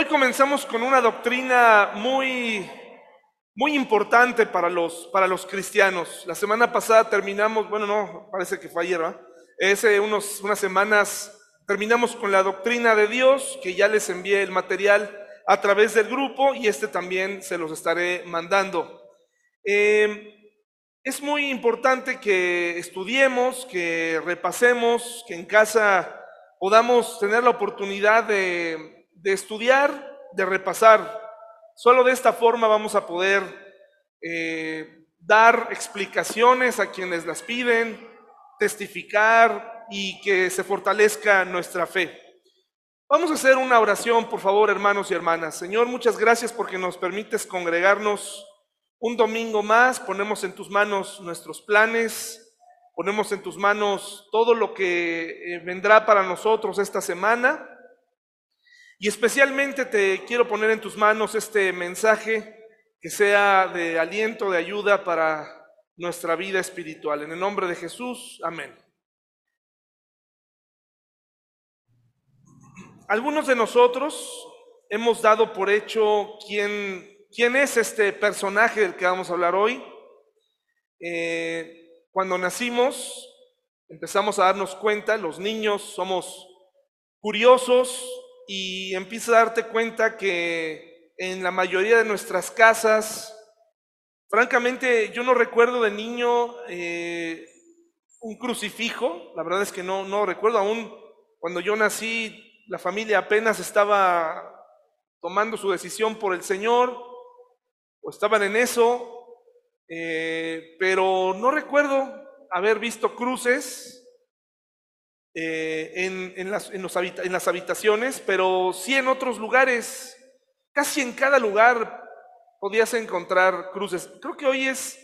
Hoy comenzamos con una doctrina muy, muy importante para los, para los cristianos. La semana pasada terminamos, bueno, no, parece que fue ayer, ¿verdad? Hace unos, unas semanas terminamos con la doctrina de Dios, que ya les envié el material a través del grupo y este también se los estaré mandando. Eh, es muy importante que estudiemos, que repasemos, que en casa podamos tener la oportunidad de de estudiar, de repasar. Solo de esta forma vamos a poder eh, dar explicaciones a quienes las piden, testificar y que se fortalezca nuestra fe. Vamos a hacer una oración, por favor, hermanos y hermanas. Señor, muchas gracias porque nos permites congregarnos un domingo más. Ponemos en tus manos nuestros planes, ponemos en tus manos todo lo que eh, vendrá para nosotros esta semana. Y especialmente te quiero poner en tus manos este mensaje que sea de aliento, de ayuda para nuestra vida espiritual. En el nombre de Jesús, amén. Algunos de nosotros hemos dado por hecho quién, quién es este personaje del que vamos a hablar hoy. Eh, cuando nacimos, empezamos a darnos cuenta, los niños somos curiosos, y empiezas a darte cuenta que en la mayoría de nuestras casas, francamente yo no recuerdo de niño eh, un crucifijo, la verdad es que no, no recuerdo. Aún cuando yo nací, la familia apenas estaba tomando su decisión por el Señor, o estaban en eso, eh, pero no recuerdo haber visto cruces eh, en, las, en, en las habitaciones, pero sí en otros lugares. Casi en cada lugar podías encontrar cruces. Creo que hoy es,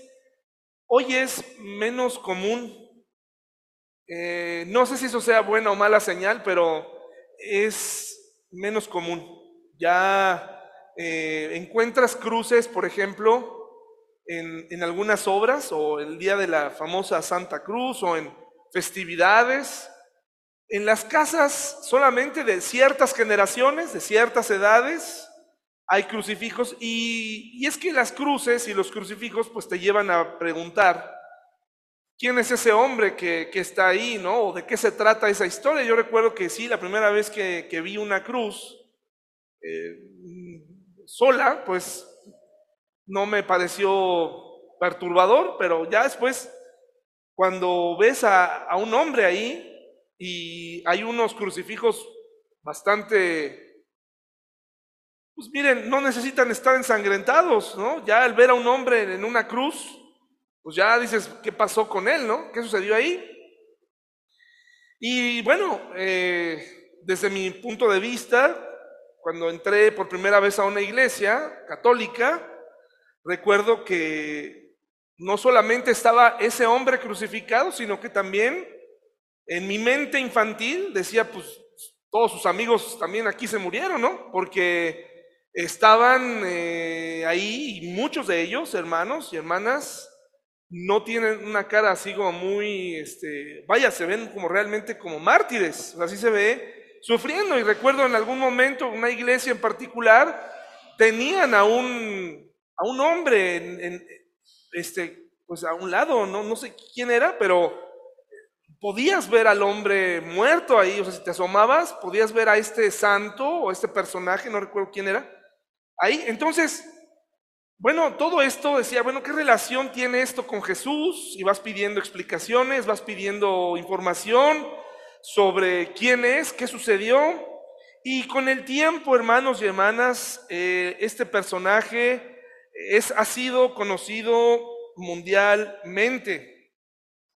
hoy es menos común. Eh, no sé si eso sea buena o mala señal, pero es menos común. Ya eh, encuentras cruces, por ejemplo, en, en algunas obras, o el día de la famosa Santa Cruz, o en festividades. En las casas solamente de ciertas generaciones, de ciertas edades, hay crucifijos y, es que las cruces y los crucifijos pues te llevan a preguntar, ¿quién es ese hombre que, está ahí, no? ¿O de qué se trata esa historia? Yo recuerdo que sí, la primera vez que, vi una cruz eh, sola, pues no me pareció perturbador, pero ya después, cuando ves a un hombre ahí, y hay unos crucifijos bastante, pues miren, no necesitan estar ensangrentados, ¿no? Ya al ver a un hombre en una cruz, pues ya dices, ¿qué pasó con él, no? ¿Qué sucedió ahí? Y bueno, eh, desde mi punto de vista, cuando entré por primera vez a una iglesia católica, recuerdo que no solamente estaba ese hombre crucificado, sino que también en mi mente infantil decía, pues todos sus amigos también aquí se murieron, ¿no? Porque estaban eh, ahí y muchos de ellos, hermanos y hermanas, no tienen una cara así como muy, este, vaya, se ven como realmente como mártires, así se ve, sufriendo. Y recuerdo en algún momento, una iglesia en particular, tenían a un, a un hombre, en, este, pues a un lado, no, no sé quién era, pero podías ver al hombre muerto ahí, o sea, si te asomabas, podías ver a este santo o este personaje, no recuerdo quién era, ahí. Entonces, bueno, todo esto decía, bueno, ¿qué relación tiene esto con Jesús? Y vas pidiendo explicaciones, vas pidiendo información sobre quién es, qué sucedió. Y con el tiempo, hermanos y hermanas, eh, este personaje es, ha sido conocido mundialmente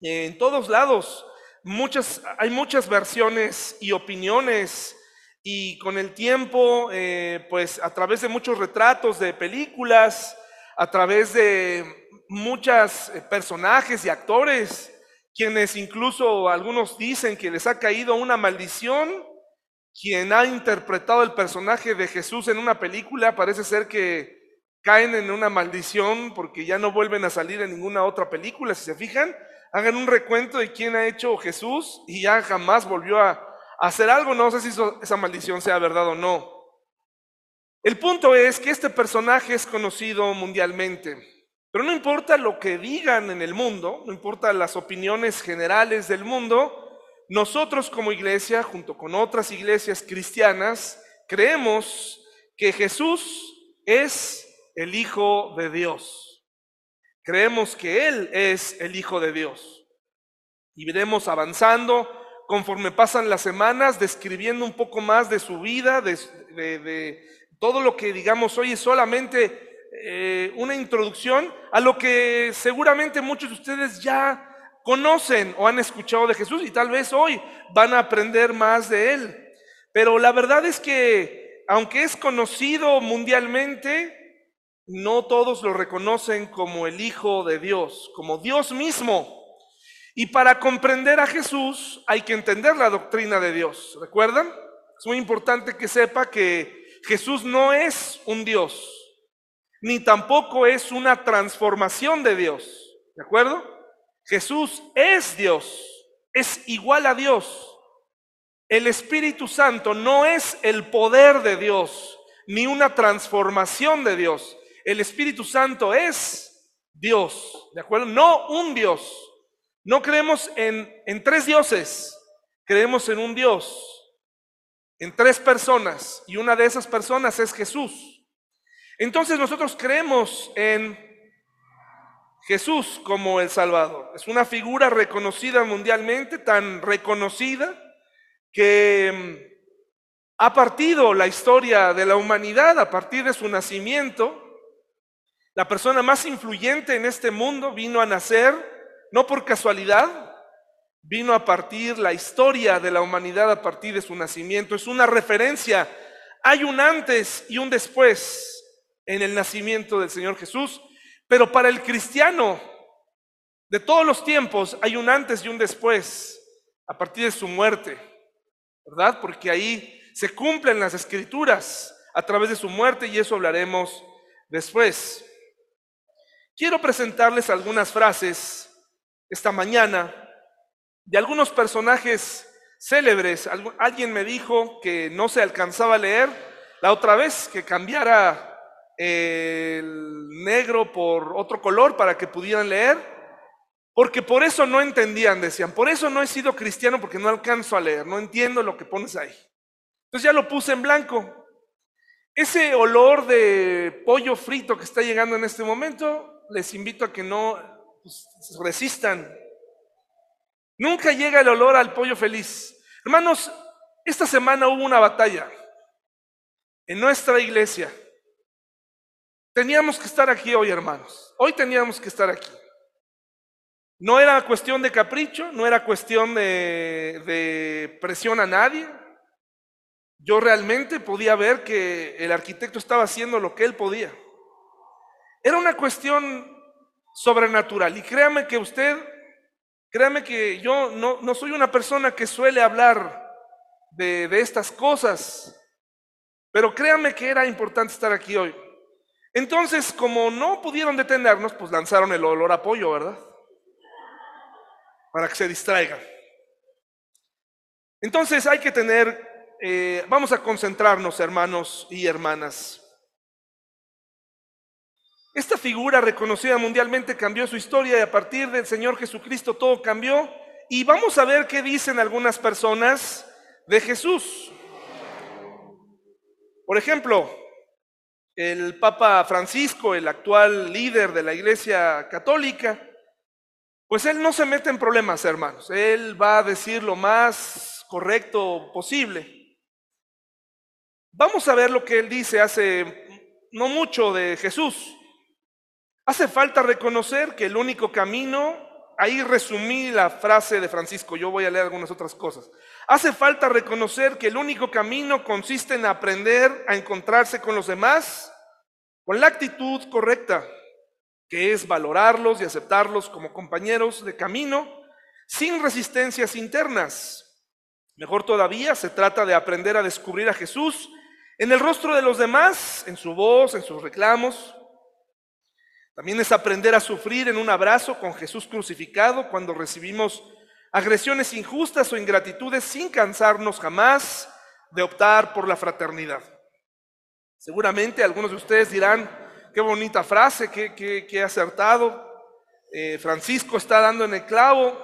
en todos lados muchas, hay muchas versiones y opiniones y con el tiempo, eh, pues a través de muchos retratos de películas, a través de muchos eh, personajes y actores, quienes incluso algunos dicen que les ha caído una maldición, quien ha interpretado el personaje de Jesús en una película, parece ser que caen en una maldición porque ya no vuelven a salir en ninguna otra película, si se fijan hagan un recuento de quién ha hecho Jesús y ya jamás volvió a hacer algo. No sé si esa maldición sea verdad o no. El punto es que este personaje es conocido mundialmente, pero no importa lo que digan en el mundo, no importa las opiniones generales del mundo, nosotros como iglesia, junto con otras iglesias cristianas, creemos que Jesús es el Hijo de Dios. Creemos que Él es el Hijo de Dios. Y iremos avanzando conforme pasan las semanas, describiendo un poco más de su vida, de, todo lo que digamos hoy es solamente eh, una introducción a lo que seguramente muchos de ustedes ya conocen o han escuchado de Jesús y tal vez hoy van a aprender más de Él. Pero la verdad es que, aunque es conocido mundialmente, no todos lo reconocen como el Hijo de Dios, como Dios mismo. Y para comprender a Jesús hay que entender la doctrina de Dios. ¿Recuerdan? Es muy importante que sepa que Jesús no es un Dios, ni tampoco es una transformación de Dios. ¿De acuerdo? Jesús es Dios, es igual a Dios. El Espíritu Santo no es el poder de Dios, ni una transformación de Dios. El Espíritu Santo es Dios, ¿de acuerdo? No un Dios. No creemos en, en tres dioses, creemos en un Dios, en tres personas, y una de esas personas es Jesús. Entonces nosotros creemos en Jesús como el Salvador. Es una figura reconocida mundialmente, tan reconocida que mm, ha partido la historia de la humanidad a partir de su nacimiento. La persona más influyente en este mundo vino a nacer, no por casualidad, vino a partir la historia de la humanidad a partir de su nacimiento. Es una referencia. Hay un antes y un después en el nacimiento del Señor Jesús. Pero para el cristiano de todos los tiempos hay un antes y un después a partir de su muerte, ¿verdad? Porque ahí se cumplen las escrituras a través de su muerte y eso hablaremos después. Quiero presentarles algunas frases esta mañana de algunos personajes célebres. Alguien me dijo que no se alcanzaba a leer la otra vez, que cambiara el negro por otro color para que pudieran leer, porque por eso no entendían, decían, por eso no he sido cristiano porque no alcanzo a leer, no entiendo lo que pones ahí. Entonces ya lo puse en blanco. Ese olor de pollo frito que está llegando en este momento, les invito a que no pues, resistan. Nunca llega el olor al pollo feliz. Hermanos, esta semana hubo una batalla en nuestra iglesia Teníamos que estar aquí hoy, hermanos. Hoy teníamos que estar aquí. No era cuestión de capricho, no era cuestión de, presión a nadie. Yo realmente podía ver que el arquitecto estaba haciendo lo que él podía. Era una cuestión sobrenatural. Y créame que usted, créame que yo no, no soy una persona que suele hablar de, de estas cosas, pero créame que era importante estar aquí hoy. Entonces, como no pudieron detenernos, pues lanzaron el olor a pollo, ¿verdad? Para que se distraigan. Entonces hay que tener, eh, vamos a concentrarnos, hermanos y hermanas. Esta figura reconocida mundialmente cambió su historia y a partir del Señor Jesucristo todo cambió. Y vamos a ver qué dicen algunas personas de Jesús. Por ejemplo, el Papa Francisco, el actual líder de la Iglesia Católica, pues él no se mete en problemas, hermanos. Él va a decir lo más correcto posible. Vamos a ver lo que él dice hace no mucho de Jesús. Hace falta reconocer que el único camino, ahí resumí la frase de Francisco, yo voy a leer algunas otras cosas. Hace falta reconocer que el único camino consiste en aprender a encontrarse con los demás con la actitud correcta, que es valorarlos y aceptarlos como compañeros de camino sin resistencias internas. Mejor todavía, se trata de aprender a descubrir a Jesús en el rostro de los demás, en su voz, en sus reclamos. También es aprender a sufrir en un abrazo con Jesús crucificado cuando recibimos agresiones injustas o ingratitudes sin cansarnos jamás de optar por la fraternidad. Seguramente algunos de ustedes dirán, qué bonita frase, qué, qué, acertado. Eh, Francisco está dando en el clavo.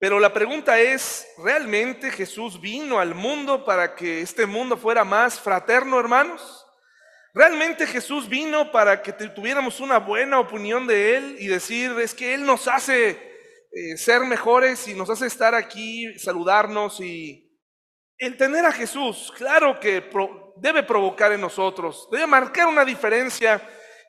Pero la pregunta es, ¿realmente Jesús vino al mundo para que este mundo fuera más fraterno, hermanos? ¿Realmente Jesús vino para que tuviéramos una buena opinión de Él y decir, es que Él nos hace eh, ser mejores y nos hace estar aquí, saludarnos y... El tener a Jesús, claro que debe provocar en nosotros, debe marcar una diferencia,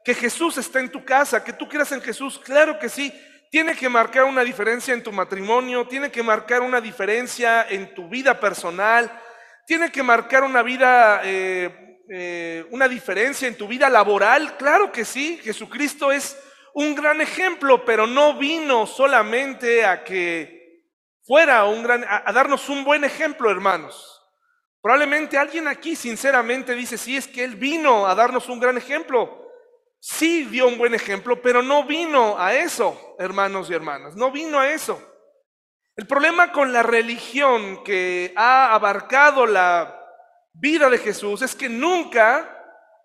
que Jesús está en tu casa, que tú creas en Jesús, claro que sí, tiene que marcar una diferencia en tu matrimonio, tiene que marcar una diferencia en tu vida personal, tiene que marcar una vida, eh, eh, una diferencia en tu vida laboral. Claro que sí, Jesucristo es un gran ejemplo, pero no vino solamente a que fuera un gran, a, darnos un buen ejemplo, hermanos. Probablemente alguien aquí sinceramente dice, sí, es que Él vino a darnos un gran ejemplo sí dio un buen ejemplo, pero no vino a eso, hermanos y hermanas, no vino a eso. El problema con la religión que ha abarcado la vida de Jesús es que nunca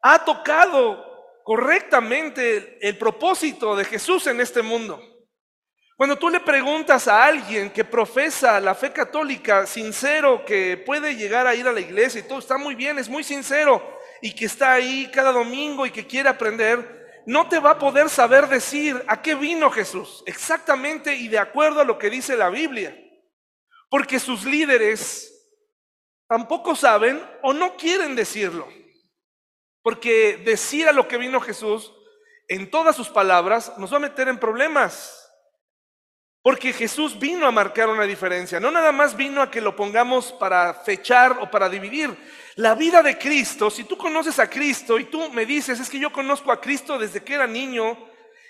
ha tocado correctamente el propósito de Jesús en este mundo. Cuando tú le preguntas a alguien que profesa la fe católica, sincero, que puede llegar a ir a la iglesia y todo está muy bien, es muy sincero, y que está ahí cada domingo y que quiere aprender, no te va a poder saber decir a qué vino Jesús, exactamente y de acuerdo a lo que dice la Biblia. Porque sus líderes tampoco saben o no quieren decirlo. Porque decir a lo que vino Jesús en todas sus palabras nos va a meter en problemas. Porque Jesús vino a marcar una diferencia, no nada más vino a que lo pongamos para fechar o para dividir. La vida de Cristo, si tú conoces a Cristo y tú me dices, es que yo conozco a Cristo desde que era niño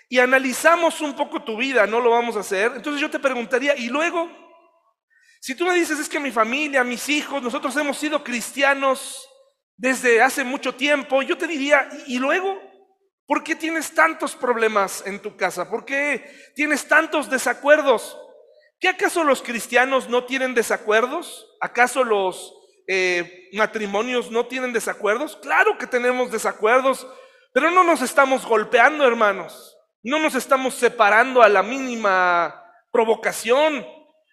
y analizamos un poco tu vida, no lo vamos a hacer, entonces yo te preguntaría, ¿y luego? Si tú me dices, es que mi familia, mis hijos, nosotros hemos sido cristianos desde hace mucho tiempo, yo te diría, ¿y luego? ¿Por qué tienes tantos problemas en tu casa? ¿Por qué tienes tantos desacuerdos? ¿Qué acaso los cristianos no tienen desacuerdos? ¿Acaso los eh, matrimonios no tienen desacuerdos? Claro que tenemos desacuerdos, pero no nos estamos golpeando, hermanos. No nos estamos separando a la mínima provocación.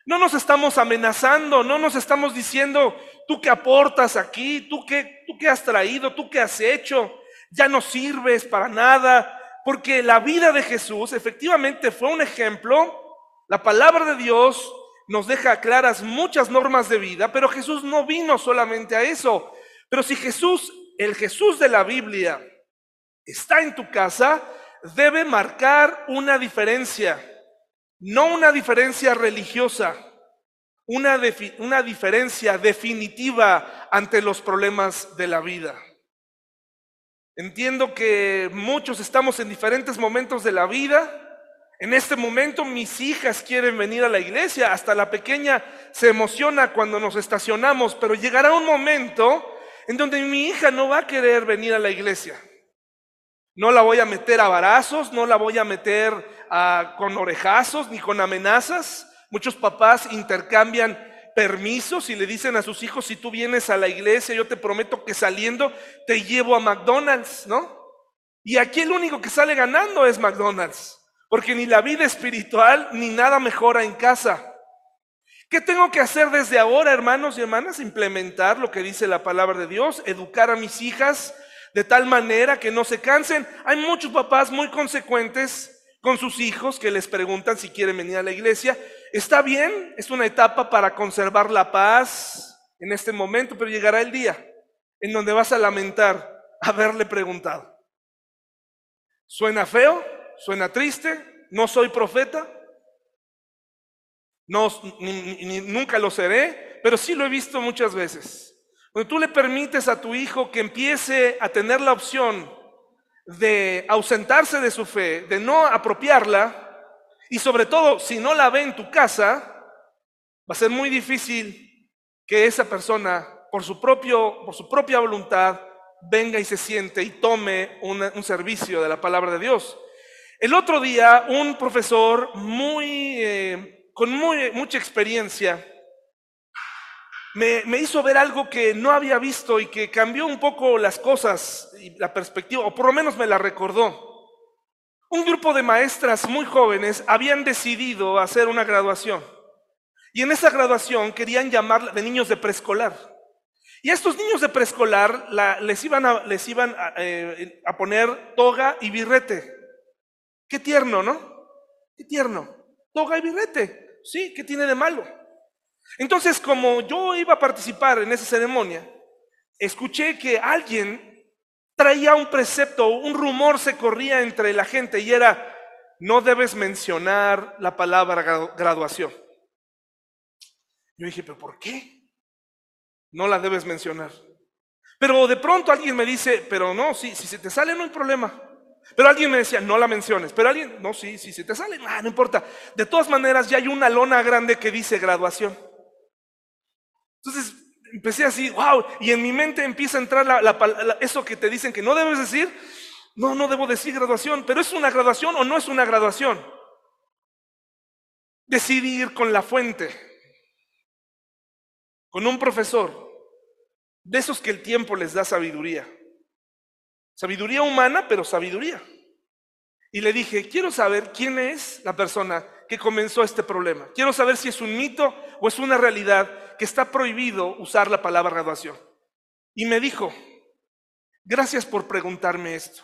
No nos estamos amenazando, no nos estamos diciendo, tú qué aportas aquí, tú qué, tú qué has traído, tú qué has hecho ya no sirves para nada, porque la vida de Jesús efectivamente fue un ejemplo. La palabra de Dios nos deja claras muchas normas de vida, pero Jesús no vino solamente a eso. Pero si Jesús, el Jesús de la Biblia, está en tu casa, debe marcar una diferencia, no una diferencia religiosa, una, una diferencia definitiva ante los problemas de la vida. Entiendo que muchos estamos en diferentes momentos de la vida. En este momento mis hijas quieren venir a la iglesia, hasta la pequeña se emociona cuando nos estacionamos, pero llegará un momento en donde mi hija no va a querer venir a la iglesia. No la voy a meter a varazos, no la voy a meter con orejazos ni con amenazas. Muchos papás intercambian permisos y le dicen a sus hijos, si tú vienes a la iglesia, yo te prometo que saliendo te llevo a McDonald's, ¿no? Y aquí el único que sale ganando es McDonald's, porque ni la vida espiritual ni nada mejora en casa. ¿Qué tengo que hacer desde ahora, hermanos y hermanas? Implementar lo que dice la palabra de Dios, educar a mis hijas de tal manera que no se cansen. Hay muchos papás muy consecuentes con sus hijos que les preguntan si quieren venir a la iglesia. Está bien, es una etapa para conservar la paz en este momento, pero llegará el día en donde vas a lamentar haberle preguntado. ¿Suena feo? ¿Suena triste? ¿No soy profeta? No, nunca lo seré, pero sí lo he visto muchas veces. Cuando tú le permites a tu hijo que empiece a tener la opción de ausentarse de su fe, de no apropiarla, y sobre todo si no la ve en tu casa, va a ser muy difícil que esa persona, por su, propio, por su propia voluntad, venga y se siente y tome un servicio de la palabra de Dios. El otro día, un profesor muy, eh, con muy, mucha experiencia me, hizo ver algo que no había visto y que cambió un poco las cosas y la perspectiva, o por lo menos me la recordó. Un grupo de maestras muy jóvenes habían decidido hacer una graduación. Y en esa graduación querían llamar de niños de preescolar. Y a estos niños de preescolar la- les iban, a, les iban a, eh, a poner toga y birrete. Qué tierno, ¿no? Qué tierno. Toga y birrete. Sí, ¿qué tiene de malo? Entonces, como yo iba a participar en esa ceremonia, escuché que alguien traía un precepto, un rumor se corría entre la gente y era, no debes mencionar la palabra gra- graduación. Yo dije, pero ¿por qué? No la debes mencionar. Pero de pronto alguien me dice, pero no, sí, si se te sale no hay problema. Pero alguien me decía, no la menciones. Pero alguien, no, sí, si se te sale, ah, no importa. De todas maneras, ya hay una lona grande que dice graduación. Entonces empecé así, wow, y en mi mente empieza a entrar la- eso que te dicen que no debes decir. No, no debo decir graduación, pero ¿es una graduación o no es una graduación? Decidí ir con la fuente, con un profesor, de esos que el tiempo les da sabiduría. Sabiduría humana, pero sabiduría. Y le dije, quiero saber quién es la persona que comenzó este problema. Quiero saber si es un mito o es una realidad que está prohibido usar la palabra graduación. Y me dijo, gracias por preguntarme esto.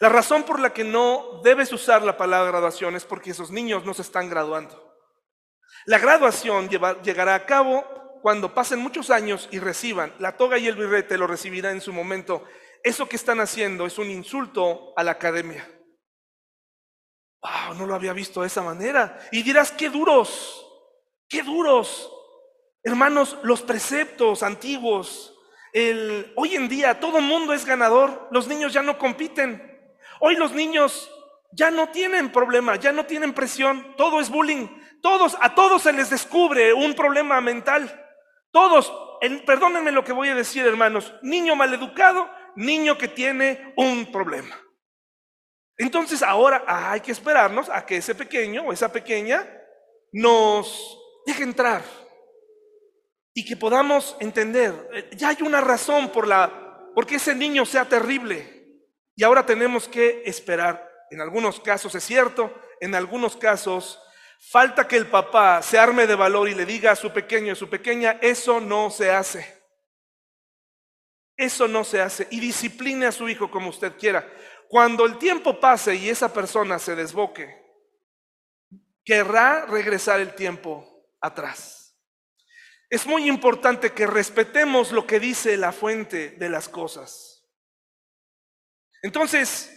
La razón por la que no debes usar la palabra graduación es porque esos niños no se están graduando. La graduación llegará a cabo cuando pasen muchos años y reciban la toga y el birrete, lo recibirá en su momento. Eso que están haciendo es un insulto a la academia. No lo había visto de esa manera. Y dirás, qué duros, qué duros. Hermanos, los preceptos antiguos, el, hoy en día todo mundo es ganador, los niños ya no compiten. Hoy los niños ya no tienen problema, ya no tienen presión, todo es bullying. Todos, a todos se les descubre un problema mental. Todos, el- perdónenme lo que voy a decir, hermanos, niño maleducado, niño que tiene un problema. Entonces ahora ah, hay que esperarnos a que ese pequeño o esa pequeña nos deje entrar y que podamos entender, eh, ya hay una razón por la porque ese niño sea terrible y ahora tenemos que esperar. En algunos casos es cierto, en algunos casos falta que el papá se arme de valor y le diga a su pequeño y a su pequeña, eso no se hace. Eso no se hace y discipline a su hijo como usted quiera. Cuando el tiempo pase y esa persona se desboque, querrá regresar el tiempo atrás. Es muy importante que respetemos lo que dice la fuente de las cosas. Entonces,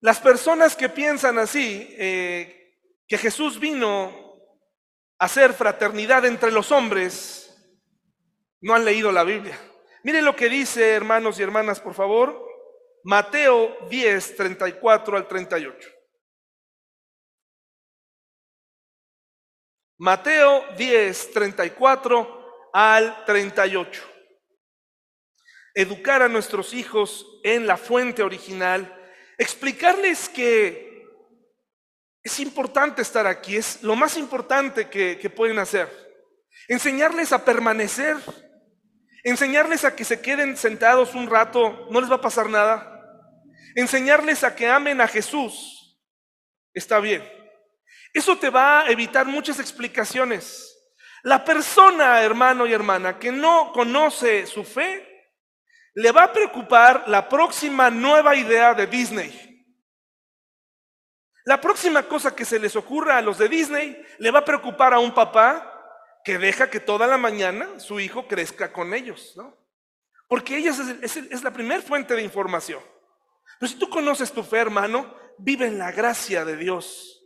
las personas que piensan así, eh, que Jesús vino a hacer fraternidad entre los hombres, no han leído la Biblia. Miren lo que dice, hermanos y hermanas, por favor. Mateo 10, 34 al 38. Mateo 10, 34 al 38. Educar a nuestros hijos en la fuente original, explicarles que es importante estar aquí, es lo más importante que, pueden hacer. Enseñarles a permanecer, enseñarles a que se queden sentados un rato, no les va a pasar nada. Enseñarles a que amen a Jesús, está bien. Eso te va a evitar muchas explicaciones. La persona, hermano y hermana, que no conoce su fe, le va a preocupar la próxima nueva idea de Disney. La próxima cosa que se les ocurra a los de Disney le va a preocupar a un papá que deja que toda la mañana su hijo crezca con ellos, ¿no? Porque ella es, es- es la primera fuente de información. Pero si tú conoces tu fe, hermano, vive en la gracia de Dios.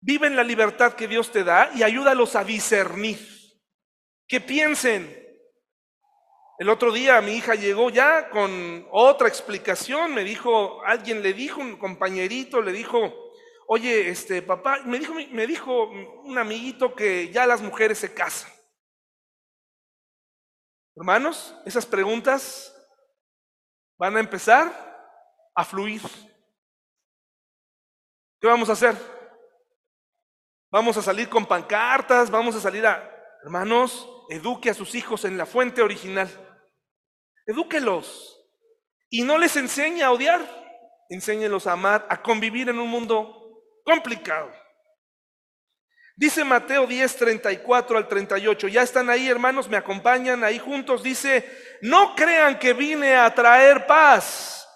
Vive en la libertad que Dios te da y ayúdalos a discernir. Que piensen. El otro día mi hija llegó ya con otra explicación. Me dijo, alguien le dijo, un compañerito le dijo, oye, este papá, me dijo, me dijo un amiguito que ya las mujeres se casan. Hermanos, esas preguntas van a empezar a fluir. ¿Qué vamos a hacer? Vamos a salir con pancartas, vamos a salir a... Hermanos, eduque a sus hijos en la fuente original. Edúquelos. Y no les enseñe a odiar. Enséñelos a amar, a convivir en un mundo complicado. Dice Mateo 10, 34 al 38. Ya están ahí, hermanos, me acompañan ahí juntos. Dice, no crean que vine a traer paz.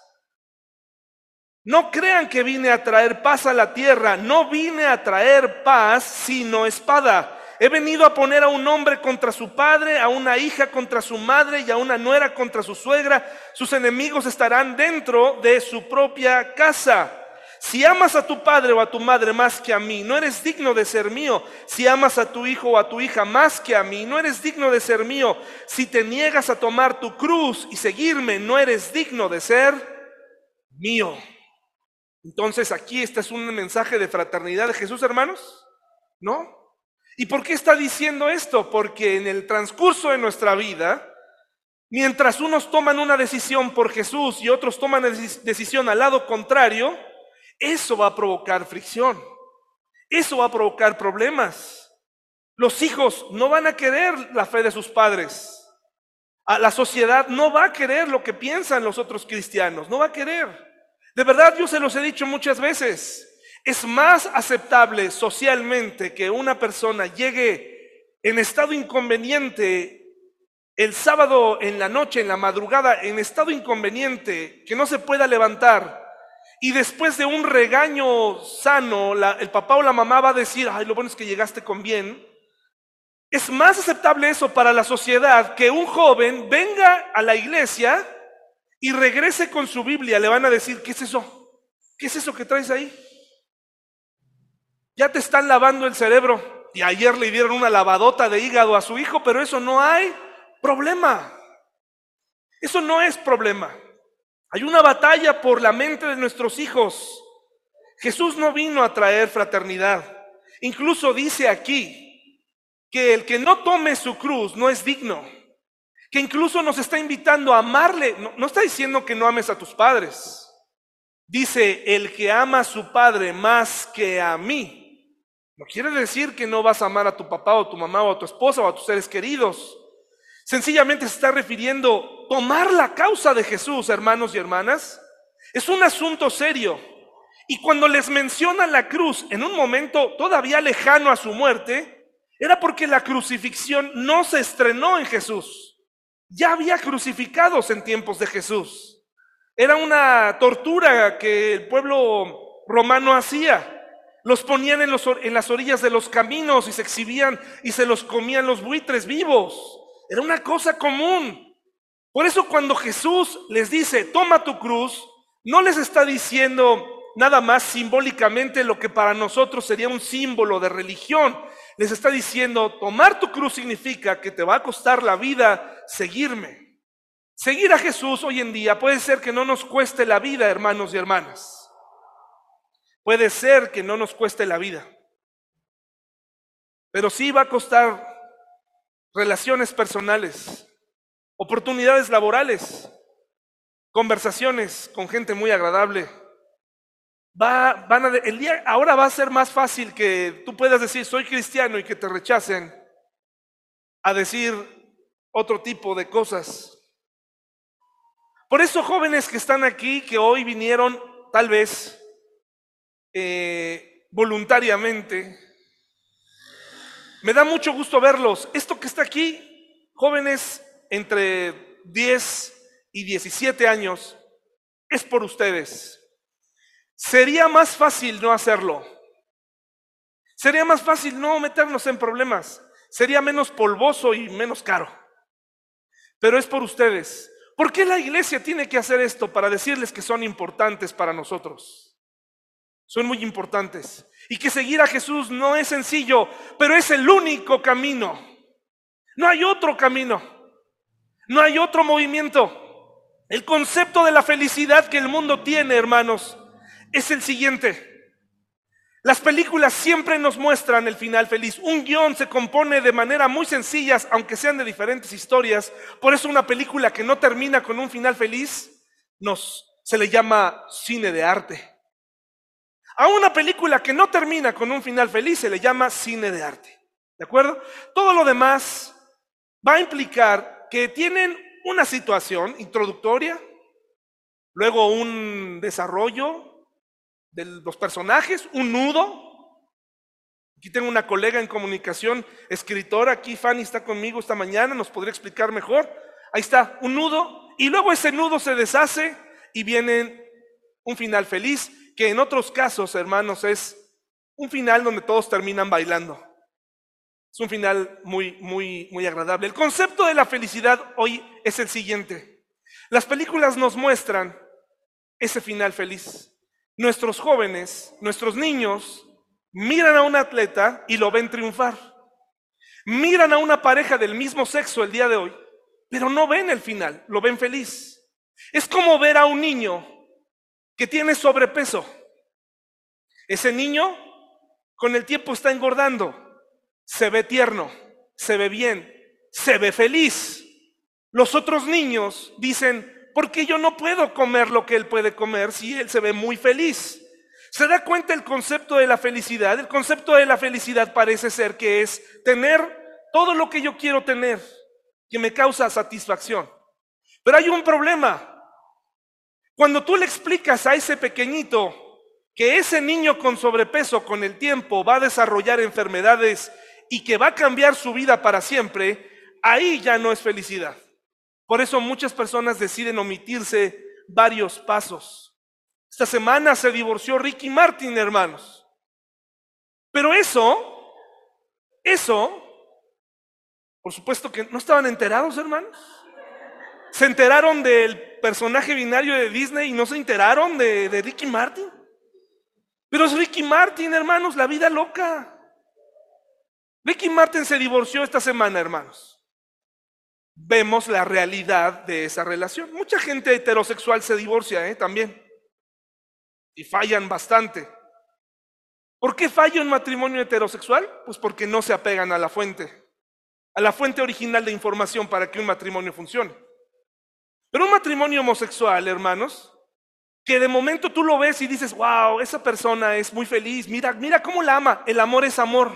No crean que vine a traer paz a la tierra. No vine a traer paz, sino espada. He venido a poner a un hombre contra su padre, a una hija contra su madre y a una nuera contra su suegra. Sus enemigos estarán dentro de su propia casa. Si amas a tu padre o a tu madre más que a mí, no eres digno de ser mío. Si amas a tu hijo o a tu hija más que a mí, no eres digno de ser mío. Si te niegas a tomar tu cruz y seguirme, no eres digno de ser mío. Entonces aquí este es un mensaje de fraternidad de Jesús, hermanos. ¿No? ¿Y por qué está diciendo esto? Porque en el transcurso de nuestra vida, mientras unos toman una decisión por Jesús y otros toman decisión al lado contrario, eso va a provocar fricción. Eso va a provocar problemas. Los hijos no van a querer la fe de sus padres. A la sociedad no va a querer lo que piensan los otros cristianos, no va a querer. De verdad yo se los he dicho muchas veces. Es más aceptable socialmente que una persona llegue en estado inconveniente el sábado en la noche, en la madrugada, en estado inconveniente, que no se pueda levantar. Y después de un regaño sano, el papá o la mamá va a decir, ay, lo bueno es que llegaste con bien. Es más aceptable eso para la sociedad que un joven venga a la iglesia y regrese con su Biblia. Le van a decir, ¿qué es eso? ¿Qué es eso que traes ahí? Ya te están lavando el cerebro. Y ayer le dieron una lavadota de hígado a su hijo, pero eso no hay problema. Eso no es problema. Hay una batalla por la mente de nuestros hijos. Jesús no vino a traer fraternidad. Incluso dice aquí que el que no tome su cruz no es digno. Que incluso nos está invitando a amarle. No, está diciendo que no ames a tus padres. Dice, el que ama a su padre más que a mí, no quiere decir que no vas a amar a tu papá o tu mamá o a tu esposa o a tus seres queridos. Sencillamente se está refiriendo tomar la causa de Jesús, hermanos y hermanas. Es un asunto serio. Y cuando les menciona la cruz en un momento todavía lejano a su muerte, era porque la crucifixión no se estrenó en Jesús. Ya había crucificados en tiempos de Jesús. Era una tortura que el pueblo romano hacía. Los ponían en, en, las orillas de los caminos y se exhibían y se los comían los buitres vivos. Era una cosa común. Por eso cuando Jesús les dice, toma tu cruz, no les está diciendo nada más simbólicamente lo que para nosotros sería un símbolo de religión. Les está diciendo, tomar tu cruz significa que te va a costar la vida seguirme. Seguir a Jesús hoy en día puede ser que no nos cueste la vida, hermanos y hermanas. Puede ser que no nos cueste la vida, pero sí va a costar relaciones personales, oportunidades laborales, conversaciones con gente muy agradable. Va, van a, el día, ahora va a ser más fácil que tú puedas decir soy cristiano y que te rechacen a decir otro tipo de cosas. Por eso jóvenes que están aquí, que hoy vinieron tal vez eh, voluntariamente. Me da mucho gusto verlos. Esto que está aquí, jóvenes entre 10 y 17 años, es por ustedes. Sería más fácil no hacerlo. Sería más fácil no meternos en problemas. Sería menos polvoso y menos caro. Pero es por ustedes. ¿Por qué la iglesia tiene que hacer esto para decirles que son importantes para nosotros? son muy importantes. Y que seguir a Jesús no es sencillo, pero es el único camino. No hay otro camino. No hay otro movimiento. El concepto de la felicidad que el mundo tiene, hermanos, es el siguiente. Las películas siempre nos muestran el final feliz. Un guion se compone de manera muy sencilla, aunque sean de diferentes historias. Por eso una película que no termina con un final feliz nos se le llama cine de arte. A una película que no termina con un final feliz se le llama cine de arte. ¿De acuerdo? Todo lo demás va a implicar que tienen una situación introductoria, luego un desarrollo de los personajes, un nudo. Aquí tengo una colega en comunicación, escritora, aquí Fanny está conmigo esta mañana, nos podría explicar mejor. Ahí está, un nudo, y luego ese nudo se deshace y viene un final feliz, que en otros casos, hermanos, es un final donde todos terminan bailando. Es un final muy, muy, muy agradable. El concepto de la felicidad hoy es el siguiente. Las películas nos muestran ese final feliz. Nuestros jóvenes, nuestros niños, miran a un atleta y lo ven triunfar. Miran a una pareja del mismo sexo el día de hoy, pero no ven el final, lo ven feliz. Es como ver a un niño que tiene sobrepeso. Ese niño con el tiempo está engordando, se ve tierno, se ve bien, se ve feliz. Los otros niños dicen, ¿por qué yo no puedo comer lo que él puede comer si él se ve muy feliz? ¿Se da cuenta el concepto de la felicidad? El concepto de la felicidad parece ser que es tener todo lo que yo quiero tener, que me causa satisfacción. Pero hay un problema. Cuando tú le explicas a ese pequeñito que ese niño con sobrepeso con el tiempo va a desarrollar enfermedades y que va a cambiar su vida para siempre, ahí ya no es felicidad. Por eso muchas personas deciden omitirse varios pasos. Esta semana se divorció Ricky Martin, hermanos. Pero eso, eso, por supuesto que no estaban enterados, hermanos. Se enteraron del personaje binario de Disney y no se enteraron de, de Ricky Martin. Pero es Ricky Martin, hermanos, la vida loca. Ricky Martin se divorció esta semana, hermanos. Vemos la realidad de esa relación. Mucha gente heterosexual se divorcia ¿eh? también. Y fallan bastante. ¿Por qué falla un matrimonio heterosexual? Pues porque no se apegan a la fuente, a la fuente original de información para que un matrimonio funcione. Pero un matrimonio homosexual, hermanos, que de momento tú lo ves y dices, wow, esa persona es muy feliz, mira, mira cómo la ama, el amor es amor,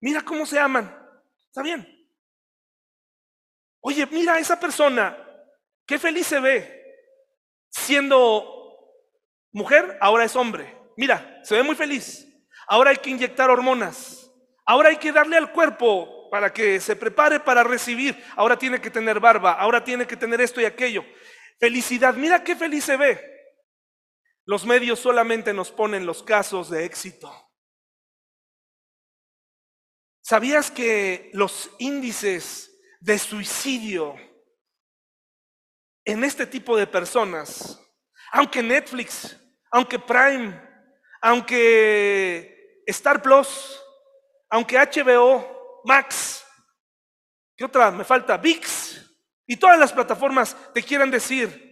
mira cómo se aman, está bien. Oye, mira esa persona, qué feliz se ve, siendo mujer, ahora es hombre, mira, se ve muy feliz, ahora hay que inyectar hormonas, ahora hay que darle al cuerpo para que se prepare para recibir, ahora tiene que tener barba, ahora tiene que tener esto y aquello. Felicidad, mira qué feliz se ve. Los medios solamente nos ponen los casos de éxito. ¿Sabías que los índices de suicidio en este tipo de personas, aunque Netflix, aunque Prime, aunque Star Plus, aunque HBO, Max, ¿qué otra? Me falta VIX y todas las plataformas te quieran decir,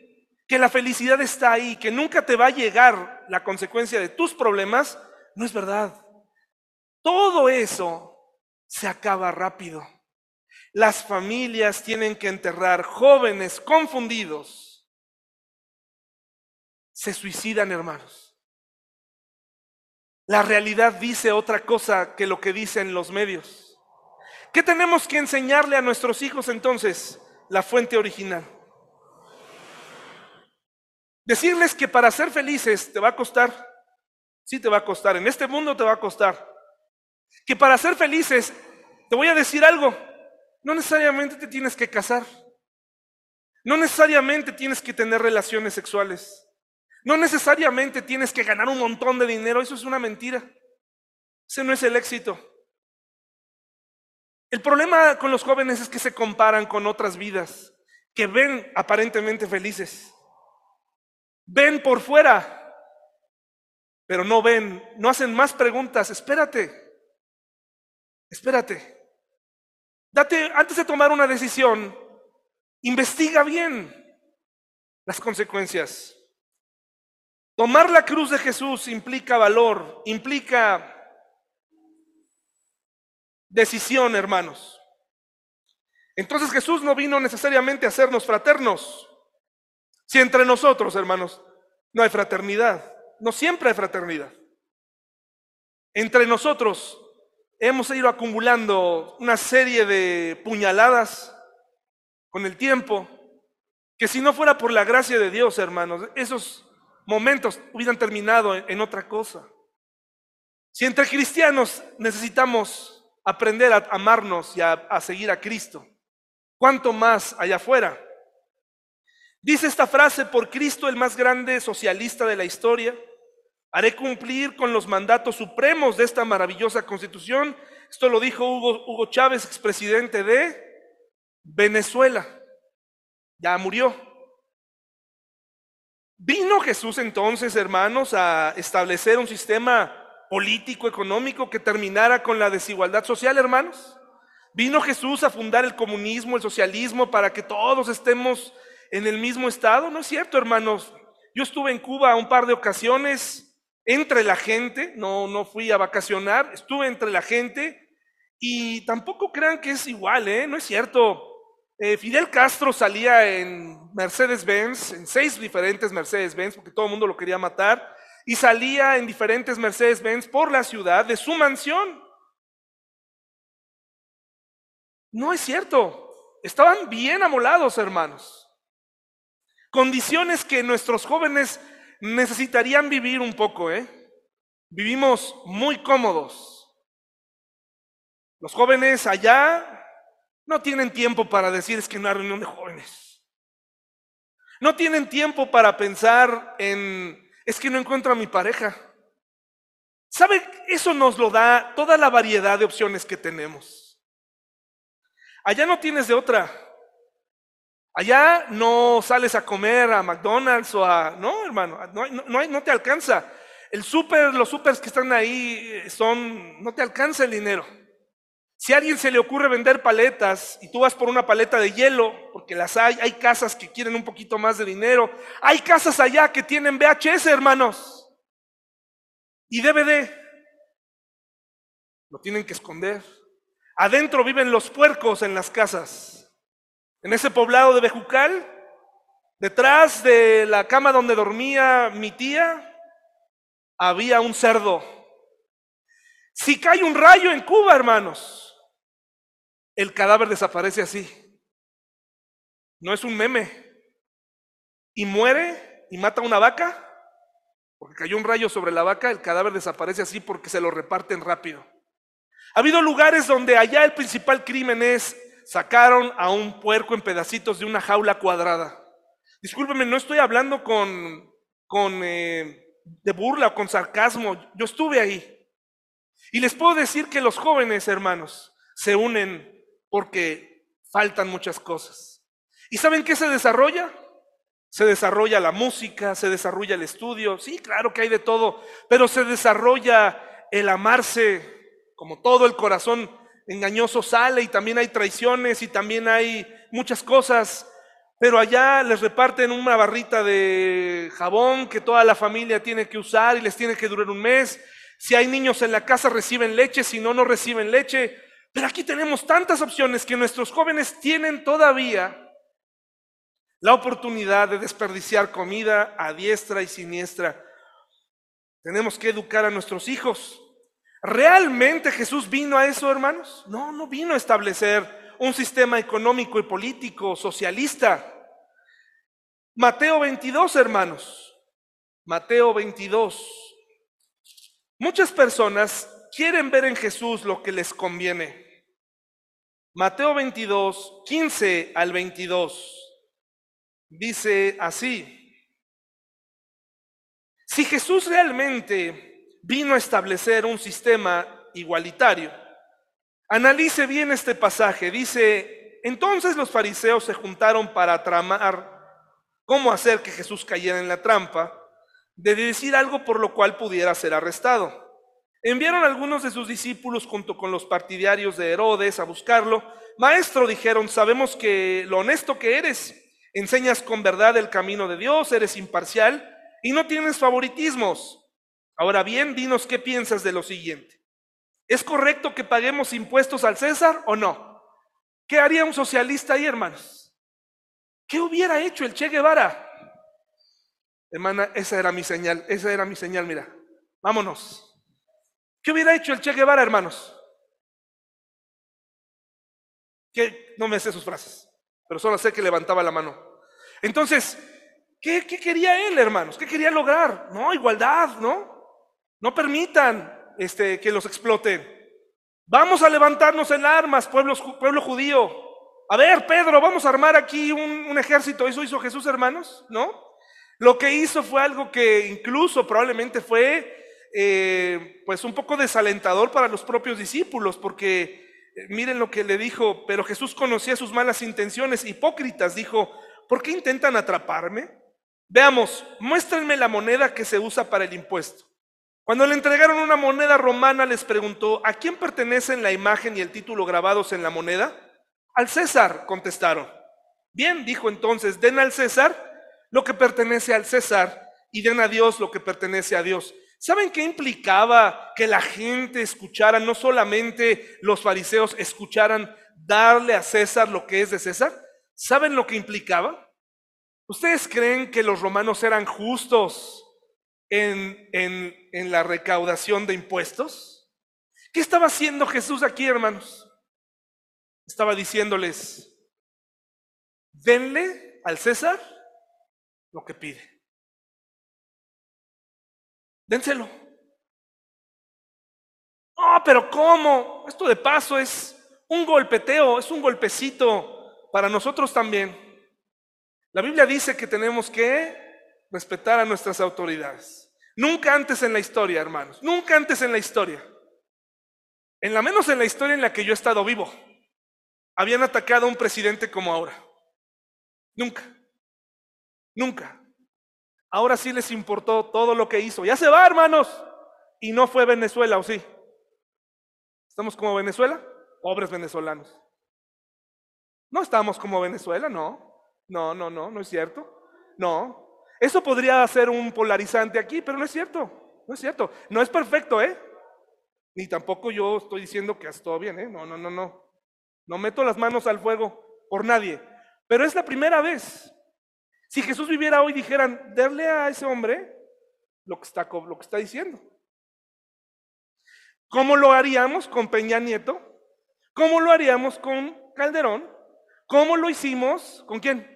que la felicidad está ahí, que nunca te va a llegar la consecuencia de tus problemas, no es verdad. Todo eso se acaba rápido. Las familias tienen que enterrar jóvenes confundidos. Se suicidan, hermanos. La realidad dice otra cosa que lo que dicen los medios. ¿Qué tenemos que enseñarle a nuestros hijos entonces? La fuente original. Decirles que para ser felices te va a costar, sí te va a costar, en este mundo te va a costar. Que para ser felices, te voy a decir algo, no necesariamente te tienes que casar, no necesariamente tienes que tener relaciones sexuales, no necesariamente tienes que ganar un montón de dinero, eso es una mentira, ese no es el éxito. El problema con los jóvenes es que se comparan con otras vidas que ven aparentemente felices. Ven por fuera, pero no ven, no hacen más preguntas. Espérate, espérate. Date, antes de tomar una decisión, investiga bien las consecuencias. Tomar la cruz de Jesús implica valor, implica decisión, hermanos. Entonces Jesús no vino necesariamente a hacernos fraternos. Si entre nosotros, hermanos, no hay fraternidad, no siempre hay fraternidad. Entre nosotros hemos ido acumulando una serie de puñaladas con el tiempo, que si no fuera por la gracia de Dios, hermanos, esos momentos hubieran terminado en otra cosa. Si entre cristianos necesitamos aprender a amarnos y a, seguir a Cristo, ¿cuánto más allá afuera? Dice esta frase, por Cristo el más grande socialista de la historia, haré cumplir con los mandatos supremos de esta maravillosa constitución. Esto lo dijo Hugo, Hugo Chávez, expresidente de Venezuela. Ya murió. Vino Jesús entonces, hermanos, a establecer un sistema político, económico que terminara con la desigualdad social, hermanos. Vino Jesús a fundar el comunismo, el socialismo, para que todos estemos en el mismo estado. No es cierto, hermanos. Yo estuve en Cuba un par de ocasiones entre la gente, no, no fui a vacacionar, estuve entre la gente y tampoco crean que es igual, ¿eh? No es cierto. Eh, Fidel Castro salía en Mercedes-Benz, en seis diferentes Mercedes-Benz, porque todo el mundo lo quería matar y salía en diferentes Mercedes-Benz por la ciudad de su mansión. No es cierto. Estaban bien amolados, hermanos. Condiciones que nuestros jóvenes necesitarían vivir un poco, ¿eh? Vivimos muy cómodos. Los jóvenes allá no tienen tiempo para decir es que no hay reunión de jóvenes. No tienen tiempo para pensar en es que no encuentro a mi pareja. ¿Sabe? Eso nos lo da toda la variedad de opciones que tenemos. Allá no tienes de otra. Allá no sales a comer a McDonald's o a... No, hermano, no, no te alcanza. El súper, los supers que están ahí eh, son... No te alcanza el dinero. Si a alguien se le ocurre vender paletas y tú vas por una paleta de hielo, porque las hay, hay casas que quieren un poquito más de dinero, hay casas allá que tienen VHS, hermanos, y DVD. Lo tienen que esconder. Adentro viven los puercos en las casas. En ese poblado de Bejucal, detrás de la cama donde dormía mi tía, había un cerdo. Si cae un rayo en Cuba, hermanos, el cadáver desaparece así. No es un meme. Y muere y mata a una vaca, porque cayó un rayo sobre la vaca, el cadáver desaparece así porque se lo reparten rápido. Ha habido lugares donde allá el principal crimen es sacaron a un puerco en pedacitos de una jaula cuadrada. Discúlpeme, no estoy hablando con, con eh, de burla o con sarcasmo. Yo estuve ahí. Y les puedo decir que los jóvenes, hermanos, se unen porque faltan muchas cosas. ¿Y saben qué se desarrolla? Se desarrolla la música, se desarrolla el estudio, sí, claro que hay de todo, pero se desarrolla el amarse, como todo el corazón engañoso sale y también hay traiciones y también hay muchas cosas, pero allá les reparten una barrita de jabón que toda la familia tiene que usar y les tiene que durar un mes. Si hay niños en la casa reciben leche, si no, no reciben leche. Pero aquí tenemos tantas opciones que nuestros jóvenes tienen todavía la oportunidad de desperdiciar comida a diestra y siniestra. Tenemos que educar a nuestros hijos. ¿Realmente Jesús vino a eso, hermanos? No, no vino a establecer un sistema económico y político socialista. Mateo 22, hermanos. Mateo 22. Muchas personas quieren ver en Jesús lo que les conviene. Mateo 22, 15 al 22, dice así, si Jesús realmente vino a establecer un sistema igualitario, analice bien este pasaje, dice, entonces los fariseos se juntaron para tramar cómo hacer que Jesús cayera en la trampa de decir algo por lo cual pudiera ser arrestado. Enviaron algunos de sus discípulos junto con los partidarios de Herodes a buscarlo. Maestro, dijeron, sabemos que lo honesto que eres, enseñas con verdad el camino de Dios, eres imparcial y no tienes favoritismos. Ahora bien, dinos qué piensas de lo siguiente. ¿Es correcto que paguemos impuestos al César o no? ¿Qué haría un socialista ahí, hermanos? ¿Qué hubiera hecho el Che Guevara? Hermana, esa era mi señal, esa era mi señal, mira. Vámonos. ¿Qué hubiera hecho el Che Guevara, hermanos? No me sé sus frases, pero solo sé que levantaba la mano. Entonces, ¿qué, qué quería él, hermanos? ¿Qué quería lograr? No, igualdad, ¿no? No permitan este, que los exploten. Vamos a levantarnos en armas, pueblo, pueblo judío. A ver, Pedro, vamos a armar aquí un, un ejército. ¿Eso hizo Jesús, hermanos? ¿No? Lo que hizo fue algo que incluso probablemente fue eh, pues un poco desalentador para los propios discípulos, porque eh, miren lo que le dijo, pero Jesús conocía sus malas intenciones, hipócritas, dijo, ¿por qué intentan atraparme? Veamos, muéstrenme la moneda que se usa para el impuesto. Cuando le entregaron una moneda romana, les preguntó, ¿a quién pertenecen la imagen y el título grabados en la moneda? Al César, contestaron. Bien, dijo entonces, den al César lo que pertenece al César y den a Dios lo que pertenece a Dios. ¿Saben qué implicaba que la gente escuchara, no solamente los fariseos escucharan darle a César lo que es de César? ¿Saben lo que implicaba? ¿Ustedes creen que los romanos eran justos en, en la recaudación de impuestos? ¿Qué estaba haciendo Jesús aquí, hermanos? Estaba diciéndoles, denle al César lo que pide. Dénselo. No, pero ¿cómo? Esto de paso es un golpeteo, es un golpecito para nosotros también. La Biblia dice que tenemos que respetar a nuestras autoridades. Nunca antes en la historia, hermanos, nunca antes en la historia. En la menos en la historia en la que yo he estado vivo, habían atacado a un presidente como ahora. Nunca. Nunca. Ahora sí les importó todo lo que hizo. Ya se va, hermanos. Y no fue Venezuela, ¿o sí? ¿Estamos como Venezuela? Pobres venezolanos. No estamos como Venezuela, no. No, no, no, no es cierto. No. Eso podría ser un polarizante aquí, pero no es cierto. No es cierto. No es perfecto, ¿eh? Ni tampoco yo estoy diciendo que todo bien, ¿eh? No, no, no, no. No meto las manos al fuego por nadie. Pero es la primera vez si Jesús viviera hoy, dijeran, darle a ese hombre lo que está, lo que está diciendo. ¿Cómo lo haríamos con Peña Nieto? ¿Cómo lo haríamos con Calderón? ¿Cómo lo hicimos? ¿Con quién?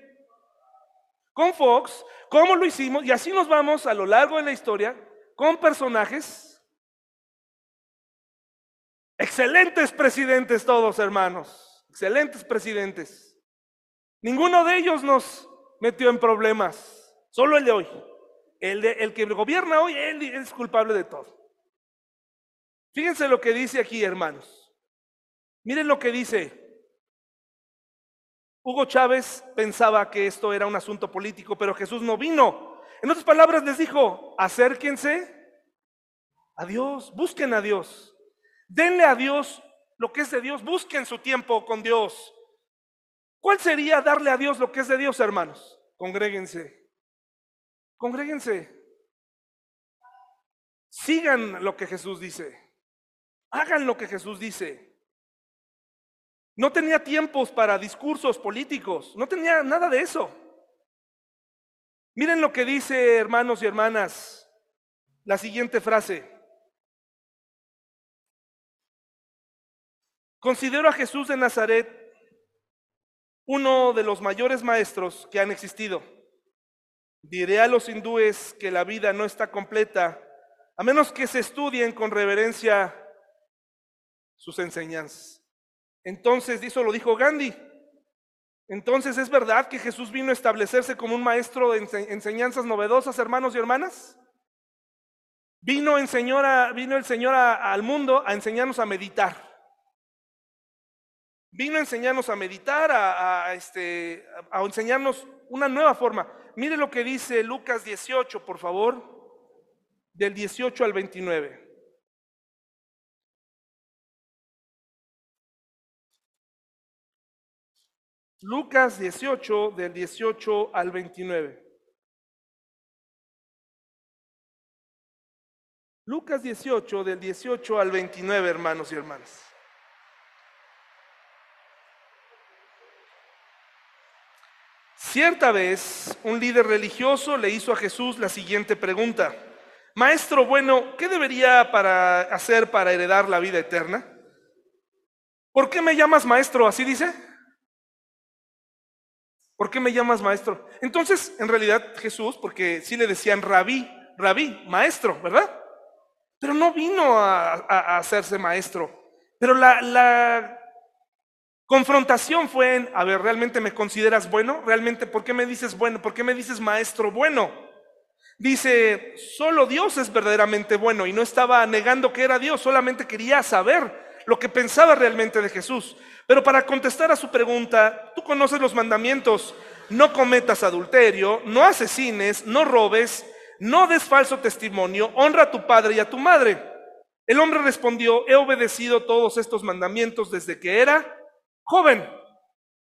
Con Fox. ¿Cómo lo hicimos? Y así nos vamos a lo largo de la historia con personajes. Excelentes presidentes todos, hermanos. Excelentes presidentes. Ninguno de ellos nos metió en problemas. Solo el de hoy. El, de, el que gobierna hoy, él es culpable de todo. Fíjense lo que dice aquí, hermanos. Miren lo que dice. Hugo Chávez pensaba que esto era un asunto político, pero Jesús no vino. En otras palabras les dijo, acérquense a Dios, busquen a Dios, denle a Dios lo que es de Dios, busquen su tiempo con Dios, ¿Cuál sería darle a Dios lo que es de Dios, hermanos? Congréguense. Congréguense. Sigan lo que Jesús dice. Hagan lo que Jesús dice. No tenía tiempos para discursos políticos. No tenía nada de eso. Miren lo que dice, hermanos y hermanas, la siguiente frase. Considero a Jesús de Nazaret uno de los mayores maestros que han existido. Diré a los hindúes que la vida no está completa a menos que se estudien con reverencia sus enseñanzas. Entonces, eso lo dijo Gandhi. Entonces, ¿es verdad que Jesús vino a establecerse como un maestro de enseñanzas novedosas, hermanos y hermanas? Vino, vino el Señor al mundo a enseñarnos a meditar. Vino a enseñarnos a meditar, a, este, a enseñarnos una nueva forma. Mire lo que dice Lucas 18, por favor, del 18 al 29. Lucas 18, del 18 al 29. Lucas 18, del 18 al 29, hermanos y hermanas. Cierta vez, un líder religioso le hizo a Jesús la siguiente pregunta. Maestro bueno, ¿qué debería para hacer para heredar la vida eterna? ¿Por qué me llamas maestro? ¿Así dice? ¿Por qué me llamas maestro? Entonces, en realidad Jesús, porque sí le decían rabí, rabí, maestro, ¿verdad? Pero no vino a, hacerse maestro. Pero la, la confrontación fue en, a ver, ¿realmente me consideras bueno? ¿Realmente por qué me dices bueno? ¿Por qué me dices maestro bueno? Dice, solo Dios es verdaderamente bueno y no estaba negando que era Dios, solamente quería saber lo que pensaba realmente de Jesús. Pero para contestar a su pregunta, tú conoces los mandamientos, no cometas adulterio, no asesines, no robes, no des falso testimonio, honra a tu padre y a tu madre. El hombre respondió, he obedecido todos estos mandamientos desde que era joven.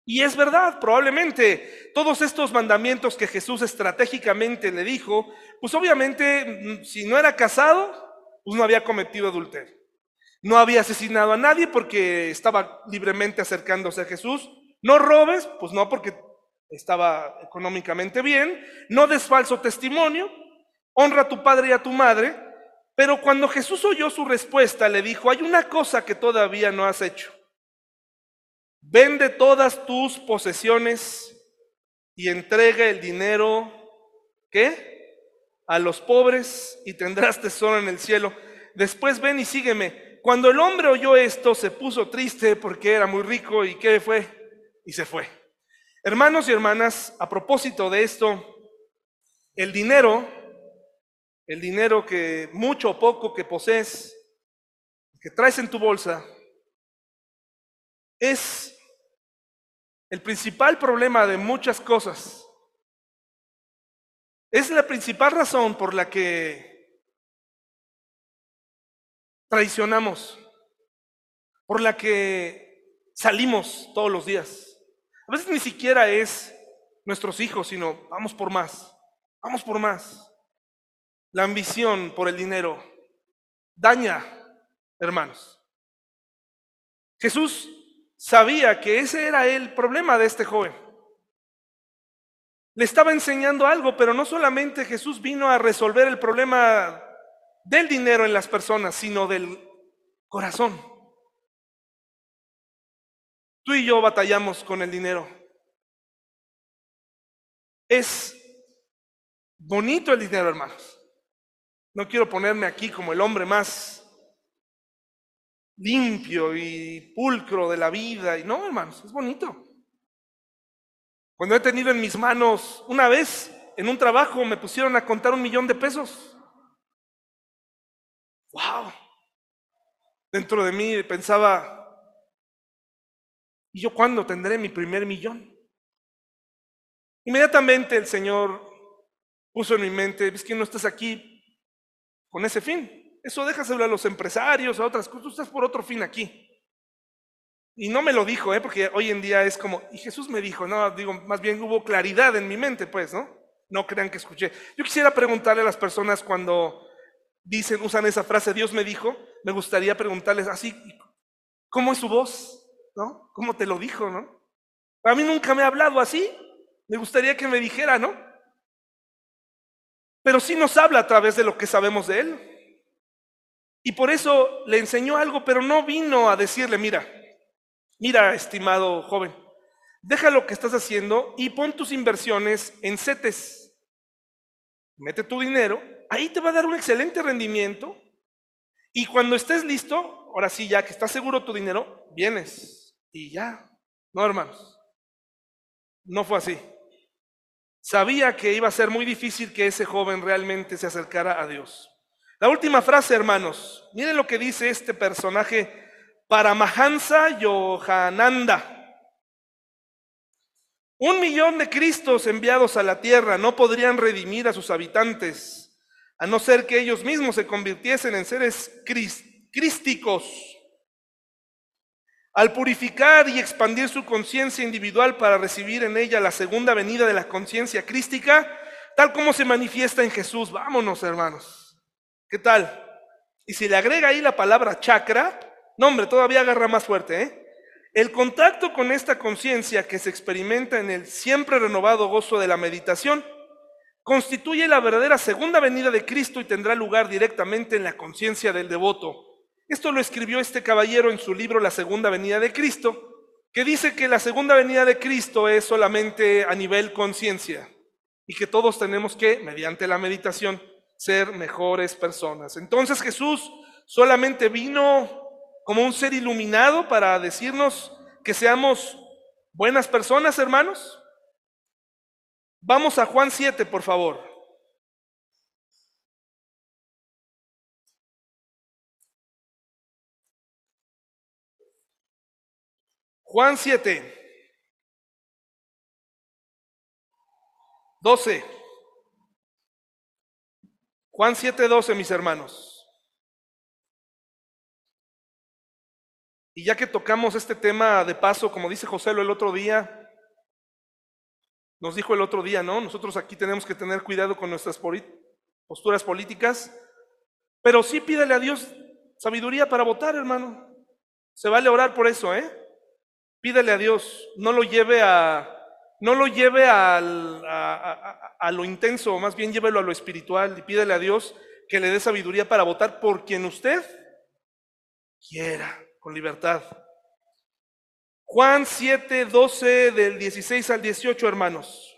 Y es verdad, probablemente todos estos mandamientos que Jesús estratégicamente le dijo, pues obviamente mm, si no era casado, pues no había cometido adulterio. No había asesinado a nadie porque estaba libremente acercándose a Jesús. No robes, pues no porque estaba económicamente bien. No des falso testimonio. Honra a tu padre y a tu madre. Pero cuando Jesús oyó su respuesta, le dijo, hay una cosa que todavía no has hecho. Vende todas tus posesiones y entrega el dinero, ¿qué? A los pobres y tendrás tesoro en el cielo. Después ven y sígueme. Cuando el hombre oyó esto, se puso triste porque era muy rico y ¿qué fue? Y se fue. Hermanos y hermanas, a propósito de esto, el dinero, el dinero que mucho o poco que posees, que traes en tu bolsa, es el principal problema de muchas cosas. Es la principal razón por la que traicionamos, por la que salimos todos los días. A veces ni siquiera es nuestros hijos, sino vamos por más, vamos por más. La ambición por el dinero daña, hermanos. Jesús sabía que ese era el problema de este joven. Le estaba enseñando algo, pero no solamente Jesús vino a resolver el problema del dinero en las personas, sino del corazón. Tú y yo batallamos con el dinero. Es bonito el dinero, hermanos. No quiero ponerme aquí como el hombre más limpio y pulcro de la vida. Y no, hermanos, es bonito. Cuando he tenido en mis manos, una vez en un trabajo me pusieron a contar un millón de pesos. ¡Wow! Dentro de mí pensaba, ¿y yo cuándo tendré mi primer millón? Inmediatamente el Señor puso en mi mente, es que no estás aquí con ese fin. Eso déjaselo a los empresarios, a otras cosas, tú estás por otro fin aquí. Y no me lo dijo, ¿eh? porque hoy en día es como, y Jesús me dijo, no, digo, más bien hubo claridad en mi mente, pues, ¿no? No crean que escuché. Yo quisiera preguntarle a las personas cuando dicen, usan esa frase, Dios me dijo, me gustaría preguntarles así, ¿cómo es su voz? ¿No? ¿Cómo te lo dijo? ¿No? A mí nunca me ha hablado así. Me gustaría que me dijera, ¿no? Pero sí nos habla a través de lo que sabemos de Él. Y por eso le enseñó algo, pero no vino a decirle, mira, mira, estimado joven, deja lo que estás haciendo y pon tus inversiones en CETES. Mete tu dinero ahí te va a dar un excelente rendimiento. Y cuando estés listo, ahora sí, ya que estás seguro tu dinero, vienes. Y ya. No, hermanos. No fue así. Sabía que iba a ser muy difícil que ese joven realmente se acercara a Dios. La última frase, hermanos. Miren lo que dice este personaje. Paramahansa Yohananda. Un millón de Cristos enviados a la tierra no podrían redimir a sus habitantes a no ser que ellos mismos se convirtiesen en seres crísticos. Al purificar y expandir su conciencia individual para recibir en ella la segunda venida de la conciencia crística, tal como se manifiesta en Jesús. Vámonos, hermanos. ¿Qué tal? Y si le agrega ahí la palabra chakra, no hombre, todavía agarra más fuerte, ¿eh? El contacto con esta conciencia que se experimenta en el siempre renovado gozo de la meditación constituye la verdadera segunda venida de Cristo y tendrá lugar directamente en la conciencia del devoto. Esto lo escribió este caballero en su libro La Segunda Venida de Cristo, que dice que la segunda venida de Cristo es solamente a nivel conciencia y que todos tenemos que, mediante la meditación, ser mejores personas. Entonces Jesús solamente vino como un ser iluminado para decirnos que seamos buenas personas, hermanos. Vamos a Juan 7, por favor. Juan 7. 12. Juan 7, 12, mis hermanos. Y ya que tocamos este tema de paso, como dice José el otro día, nos dijo el otro día, ¿no? Nosotros aquí tenemos que tener cuidado con nuestras posturas políticas, pero sí pídele a Dios sabiduría para votar, hermano. Se vale orar por eso, ¿eh? Pídele a Dios, no lo lleve a, no lo lleve a, a, lo intenso, más bien llévelo a lo espiritual y pídele a Dios que le dé sabiduría para votar por quien usted quiera, con libertad. Juan 7, 12 del 16 al 18, hermanos.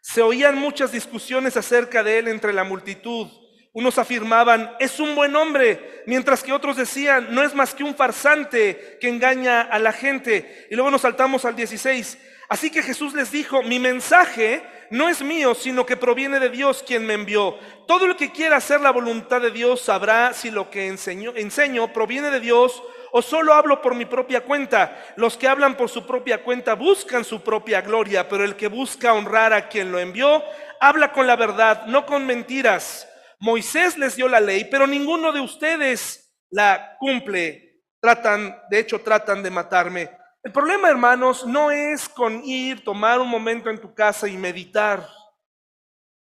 Se oían muchas discusiones acerca de él entre la multitud. Unos afirmaban, es un buen hombre, mientras que otros decían, no es más que un farsante que engaña a la gente. Y luego nos saltamos al 16. Así que Jesús les dijo, mi mensaje no es mío, sino que proviene de Dios quien me envió. Todo el que quiera hacer la voluntad de Dios sabrá si lo que enseño, enseño proviene de Dios o solo hablo por mi propia cuenta. Los que hablan por su propia cuenta buscan su propia gloria, pero el que busca honrar a quien lo envió, habla con la verdad, no con mentiras. Moisés les dio la ley, pero ninguno de ustedes la cumple. Tratan, de hecho, tratan de matarme. El problema, hermanos, no es con ir, tomar un momento en tu casa y meditar.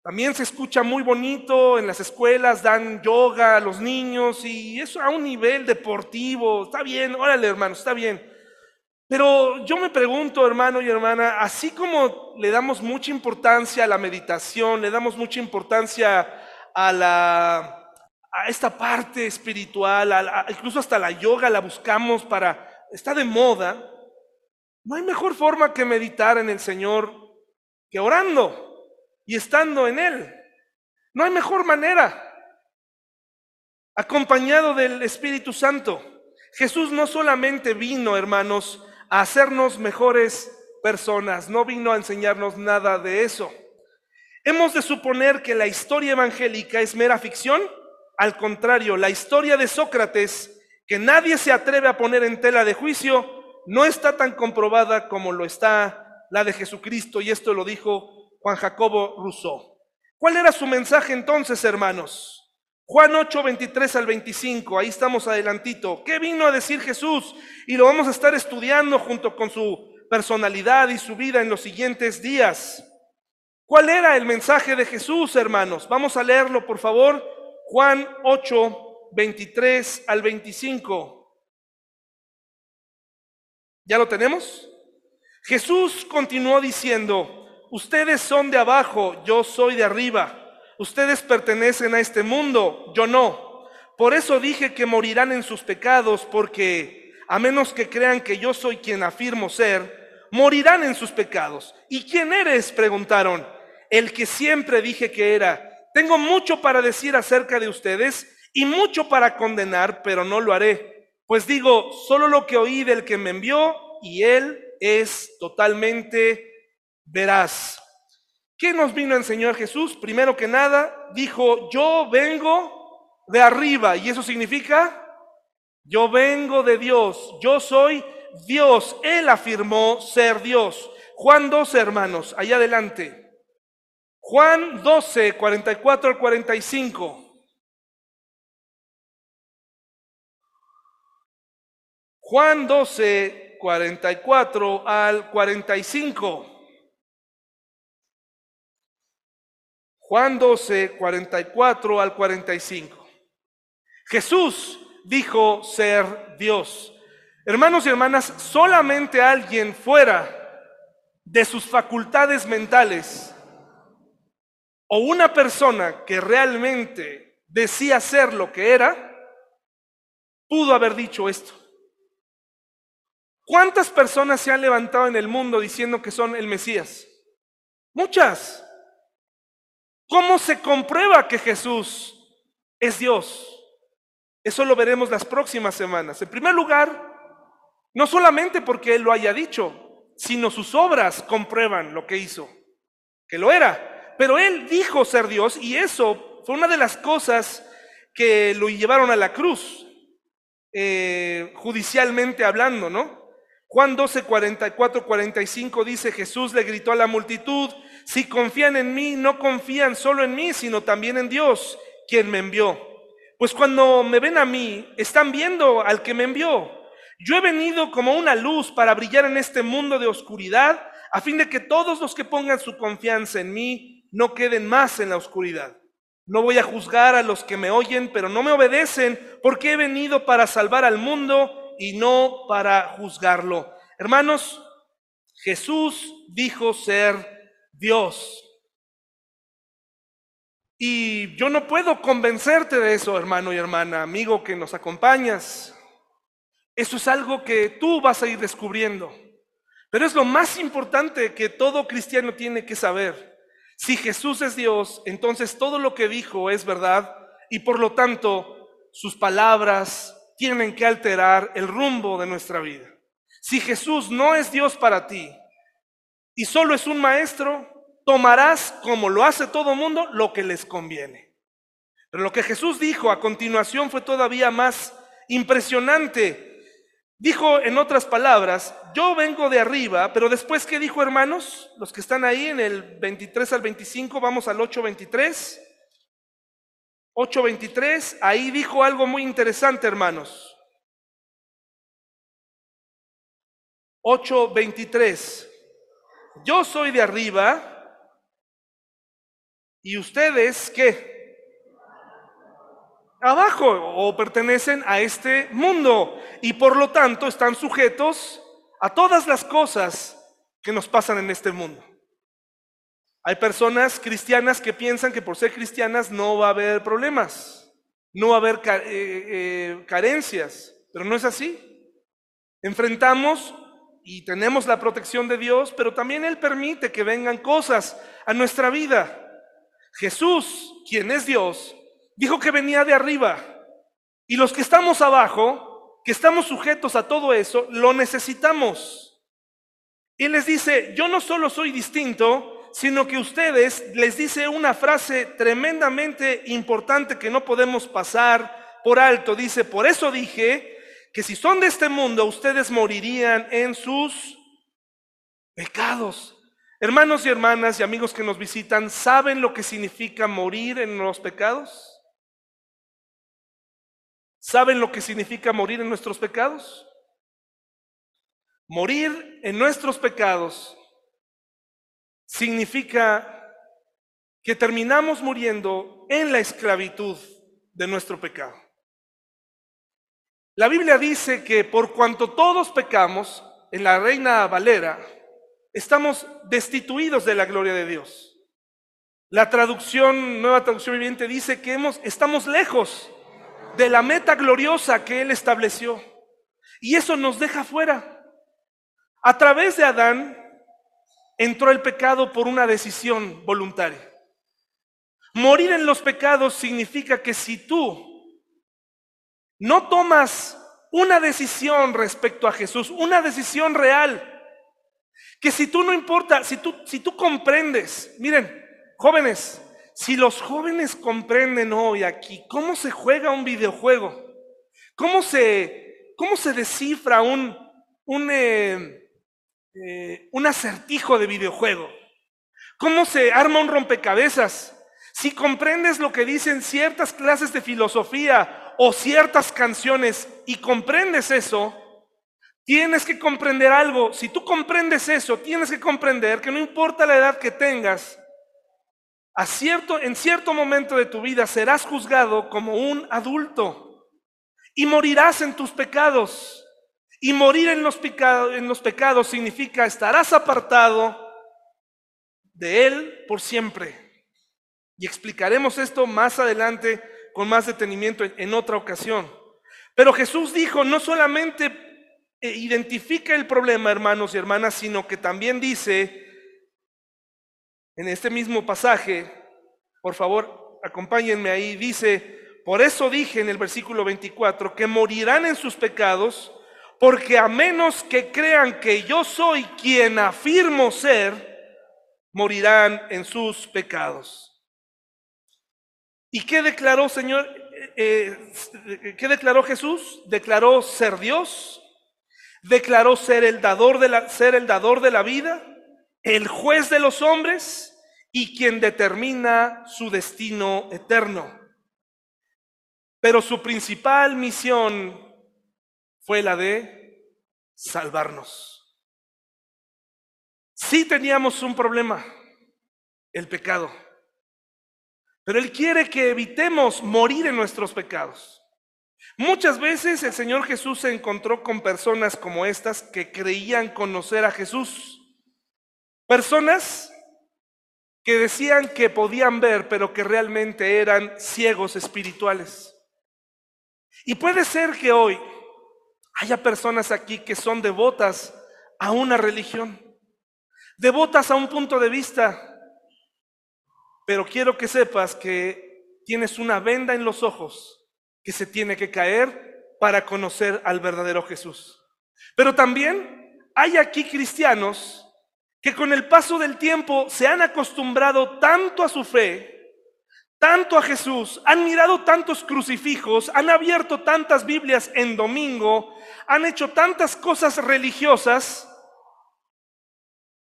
También se escucha muy bonito en las escuelas, dan yoga a los niños y eso a un nivel deportivo. Está bien, órale, hermano, está bien. Pero yo me pregunto, hermano y hermana, así como le damos mucha importancia a la meditación, le damos mucha importancia a, la, a esta parte espiritual, incluso hasta la yoga la buscamos para, está de moda, no hay mejor forma que meditar en el Señor que orando y estando en Él. No hay mejor manera. Acompañado del Espíritu Santo. Jesús no solamente vino, hermanos, a hacernos mejores personas, no vino a enseñarnos nada de eso. ¿Hemos de suponer que la historia evangélica es mera ficción? Al contrario, la historia de Sócrates, que nadie se atreve a poner en tela de juicio, no está tan comprobada como lo está la de Jesucristo, y esto lo dijo Juan Jacobo Rousseau. ¿Cuál era su mensaje entonces, hermanos? Juan 8, 23 al 25, ahí estamos adelantito. ¿Qué vino a decir Jesús? Y lo vamos a estar estudiando junto con su personalidad y su vida en los siguientes días. ¿Cuál era el mensaje de Jesús, hermanos? Vamos a leerlo, por favor. Juan 8, 23 al 25. ¿Ya lo tenemos? Jesús continuó diciendo, ustedes son de abajo, yo soy de arriba. Ustedes pertenecen a este mundo, yo no. Por eso dije que morirán en sus pecados, porque a menos que crean que yo soy quien afirmo ser, morirán en sus pecados. ¿Y quién eres? preguntaron el que siempre dije que era. Tengo mucho para decir acerca de ustedes y mucho para condenar, pero no lo haré. Pues digo, solo lo que oí del que me envió y él es totalmente veraz. ¿Qué nos vino a enseñar Jesús? Primero que nada, dijo, yo vengo de arriba. ¿Y eso significa? Yo vengo de Dios. Yo soy Dios. Él afirmó ser Dios. Juan 12, hermanos, allá adelante. Juan 12, 44 al 45. Juan 12, 44 al 45. Juan 12, 44 al 45. Jesús dijo ser Dios. Hermanos y hermanas, solamente alguien fuera de sus facultades mentales o una persona que realmente decía ser lo que era, pudo haber dicho esto? ¿Cuántas personas se han levantado en el mundo diciendo que son el Mesías? Muchas. ¿Cómo se comprueba que Jesús es Dios? Eso lo veremos las próximas semanas. En primer lugar, no solamente porque Él lo haya dicho, sino sus obras comprueban lo que hizo, que lo era. Pero Él dijo ser Dios y eso fue una de las cosas que lo llevaron a la cruz, eh, judicialmente hablando, ¿no? Juan 12, 44, 45 dice, Jesús le gritó a la multitud, si confían en mí, no confían solo en mí, sino también en Dios, quien me envió. Pues cuando me ven a mí, están viendo al que me envió. Yo he venido como una luz para brillar en este mundo de oscuridad, a fin de que todos los que pongan su confianza en mí no queden más en la oscuridad. No voy a juzgar a los que me oyen, pero no me obedecen, porque he venido para salvar al mundo y no para juzgarlo. Hermanos, Jesús dijo ser Dios. Y yo no puedo convencerte de eso, hermano y hermana, amigo que nos acompañas. Eso es algo que tú vas a ir descubriendo. Pero es lo más importante que todo cristiano tiene que saber. Si Jesús es Dios, entonces todo lo que dijo es verdad y por lo tanto sus palabras, tienen que alterar el rumbo de nuestra vida. Si Jesús no es Dios para ti y solo es un maestro, tomarás, como lo hace todo mundo, lo que les conviene. Pero lo que Jesús dijo a continuación fue todavía más impresionante. Dijo en otras palabras, yo vengo de arriba, pero después, ¿qué dijo hermanos? Los que están ahí en el 23 al 25, vamos al 8.23. 8.23, ahí dijo algo muy interesante, hermanos. 8.23, yo soy de arriba y ustedes, ¿qué? Abajo o pertenecen a este mundo y por lo tanto están sujetos a todas las cosas que nos pasan en este mundo. Hay personas cristianas que piensan que por ser cristianas no va a haber problemas, no va a haber eh, eh, carencias, pero no es así. Enfrentamos y tenemos la protección de Dios, pero también Él permite que vengan cosas a nuestra vida. Jesús, quien es Dios, dijo que venía de arriba. Y los que estamos abajo, que estamos sujetos a todo eso, lo necesitamos. Y les dice, yo no solo soy distinto, sino que ustedes les dice una frase tremendamente importante que no podemos pasar por alto. Dice, por eso dije que si son de este mundo, ustedes morirían en sus pecados. Hermanos y hermanas y amigos que nos visitan, ¿saben lo que significa morir en los pecados? ¿Saben lo que significa morir en nuestros pecados? Morir en nuestros pecados significa que terminamos muriendo en la esclavitud de nuestro pecado. La Biblia dice que por cuanto todos pecamos, en la Reina Valera, estamos destituidos de la gloria de Dios. La traducción, nueva traducción viviente, dice que hemos, estamos lejos de la meta gloriosa que Él estableció. Y eso nos deja fuera. A través de Adán, entró el pecado por una decisión voluntaria. Morir en los pecados significa que si tú no tomas una decisión respecto a Jesús, una decisión real, que si tú no importa, si tú, si tú comprendes, miren, jóvenes, si los jóvenes comprenden hoy aquí cómo se juega un videojuego, cómo se, cómo se descifra un, un eh, eh, un acertijo de videojuego. ¿Cómo se arma un rompecabezas? Si comprendes lo que dicen ciertas clases de filosofía o ciertas canciones y comprendes eso, tienes que comprender algo. Si tú comprendes eso, tienes que comprender que no importa la edad que tengas, en cierto momento de tu vida serás juzgado como un adulto y morirás en tus pecados. Y morir en los, en los pecados significa estarás apartado de Él por siempre. Y explicaremos esto más adelante con más detenimiento en otra ocasión. Pero Jesús dijo, no solamente eh, identifica el problema, hermanos y hermanas, sino que también dice en este mismo pasaje, por favor, acompáñenme ahí, dice, por eso dije en el versículo 24, que morirán en sus pecados, porque a menos que crean que yo soy quien afirmo ser, morirán en sus pecados. ¿Y qué declaró, Señor? Eh, eh, ¿Qué declaró Jesús? Declaró ser Dios, declaró ser el dador de la, ser el dador de la vida, el juez de los hombres y quien determina su destino eterno. Pero su principal misión fue la de salvarnos. Sí teníamos un problema, el pecado. Pero Él quiere que evitemos morir en nuestros pecados. Muchas veces el Señor Jesús se encontró con personas como estas que creían conocer a Jesús. Personas que decían que podían ver, pero que realmente eran ciegos espirituales. Y puede ser que hoy haya personas aquí que son devotas a una religión, devotas a un punto de vista, pero quiero que sepas que tienes una venda en los ojos que se tiene que caer para conocer al verdadero Jesús. Pero también hay aquí cristianos que con el paso del tiempo se han acostumbrado tanto a su fe, tanto a Jesús, han mirado tantos crucifijos, han abierto tantas Biblias en domingo, han hecho tantas cosas religiosas,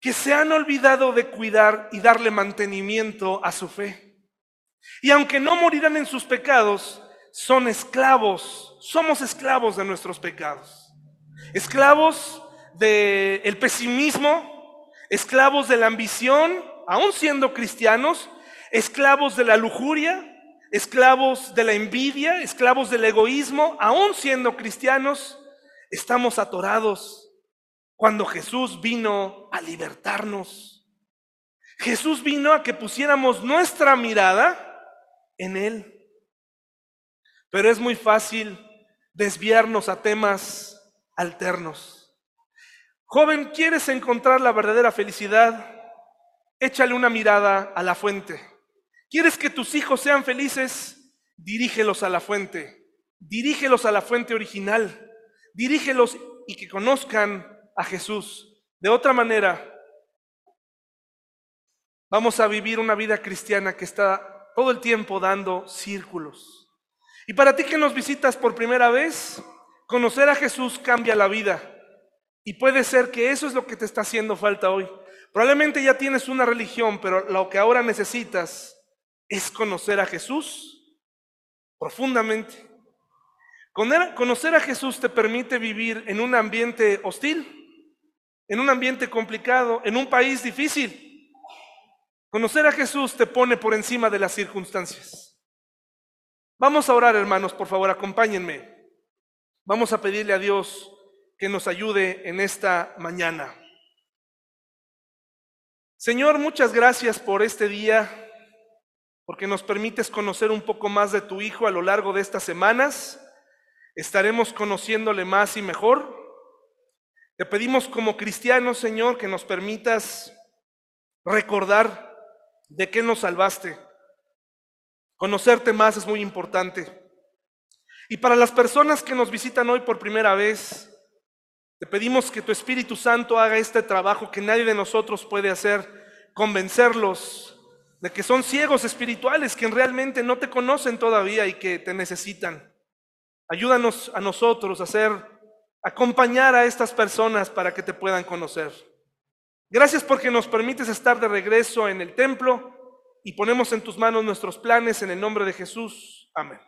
que se han olvidado de cuidar y darle mantenimiento a su fe. Y aunque no morirán en sus pecados, son esclavos, somos esclavos de nuestros pecados. Esclavos del pesimismo, esclavos de la ambición, aún siendo cristianos, esclavos de la lujuria, esclavos de la envidia, esclavos del egoísmo, aún siendo cristianos, estamos atorados cuando Jesús vino a libertarnos. Jesús vino a que pusiéramos nuestra mirada en Él. Pero es muy fácil desviarnos a temas alternos. Joven, ¿quieres encontrar la verdadera felicidad? Échale una mirada a la fuente. ¿Quieres que tus hijos sean felices? Dirígelos a la fuente. Dirígelos a la fuente original. Dirígelos y que conozcan a Jesús. De otra manera, vamos a vivir una vida cristiana que está todo el tiempo dando círculos. Y para ti que nos visitas por primera vez, conocer a Jesús cambia la vida. Y puede ser que eso es lo que te está haciendo falta hoy. Probablemente ya tienes una religión, pero lo que ahora necesitas es conocer a Jesús profundamente. Conocer a Jesús te permite vivir en un ambiente hostil, en un ambiente complicado, en un país difícil. Conocer a Jesús te pone por encima de las circunstancias. Vamos a orar, hermanos, por favor, acompáñenme. Vamos a pedirle a Dios que nos ayude en esta mañana. Señor, muchas gracias por este día, porque nos permites conocer un poco más de tu Hijo a lo largo de estas semanas. Estaremos conociéndole más y mejor. Te pedimos como cristianos, Señor, que nos permitas recordar de qué nos salvaste. Conocerte más es muy importante. Y para las personas que nos visitan hoy por primera vez, te pedimos que tu Espíritu Santo haga este trabajo que nadie de nosotros puede hacer, convencerlos de que son ciegos espirituales, que realmente no te conocen todavía y que te necesitan. Ayúdanos a nosotros a ser acompañar a estas personas para que te puedan conocer. Gracias porque nos permites estar de regreso en el templo y ponemos en tus manos nuestros planes en el nombre de Jesús. Amén.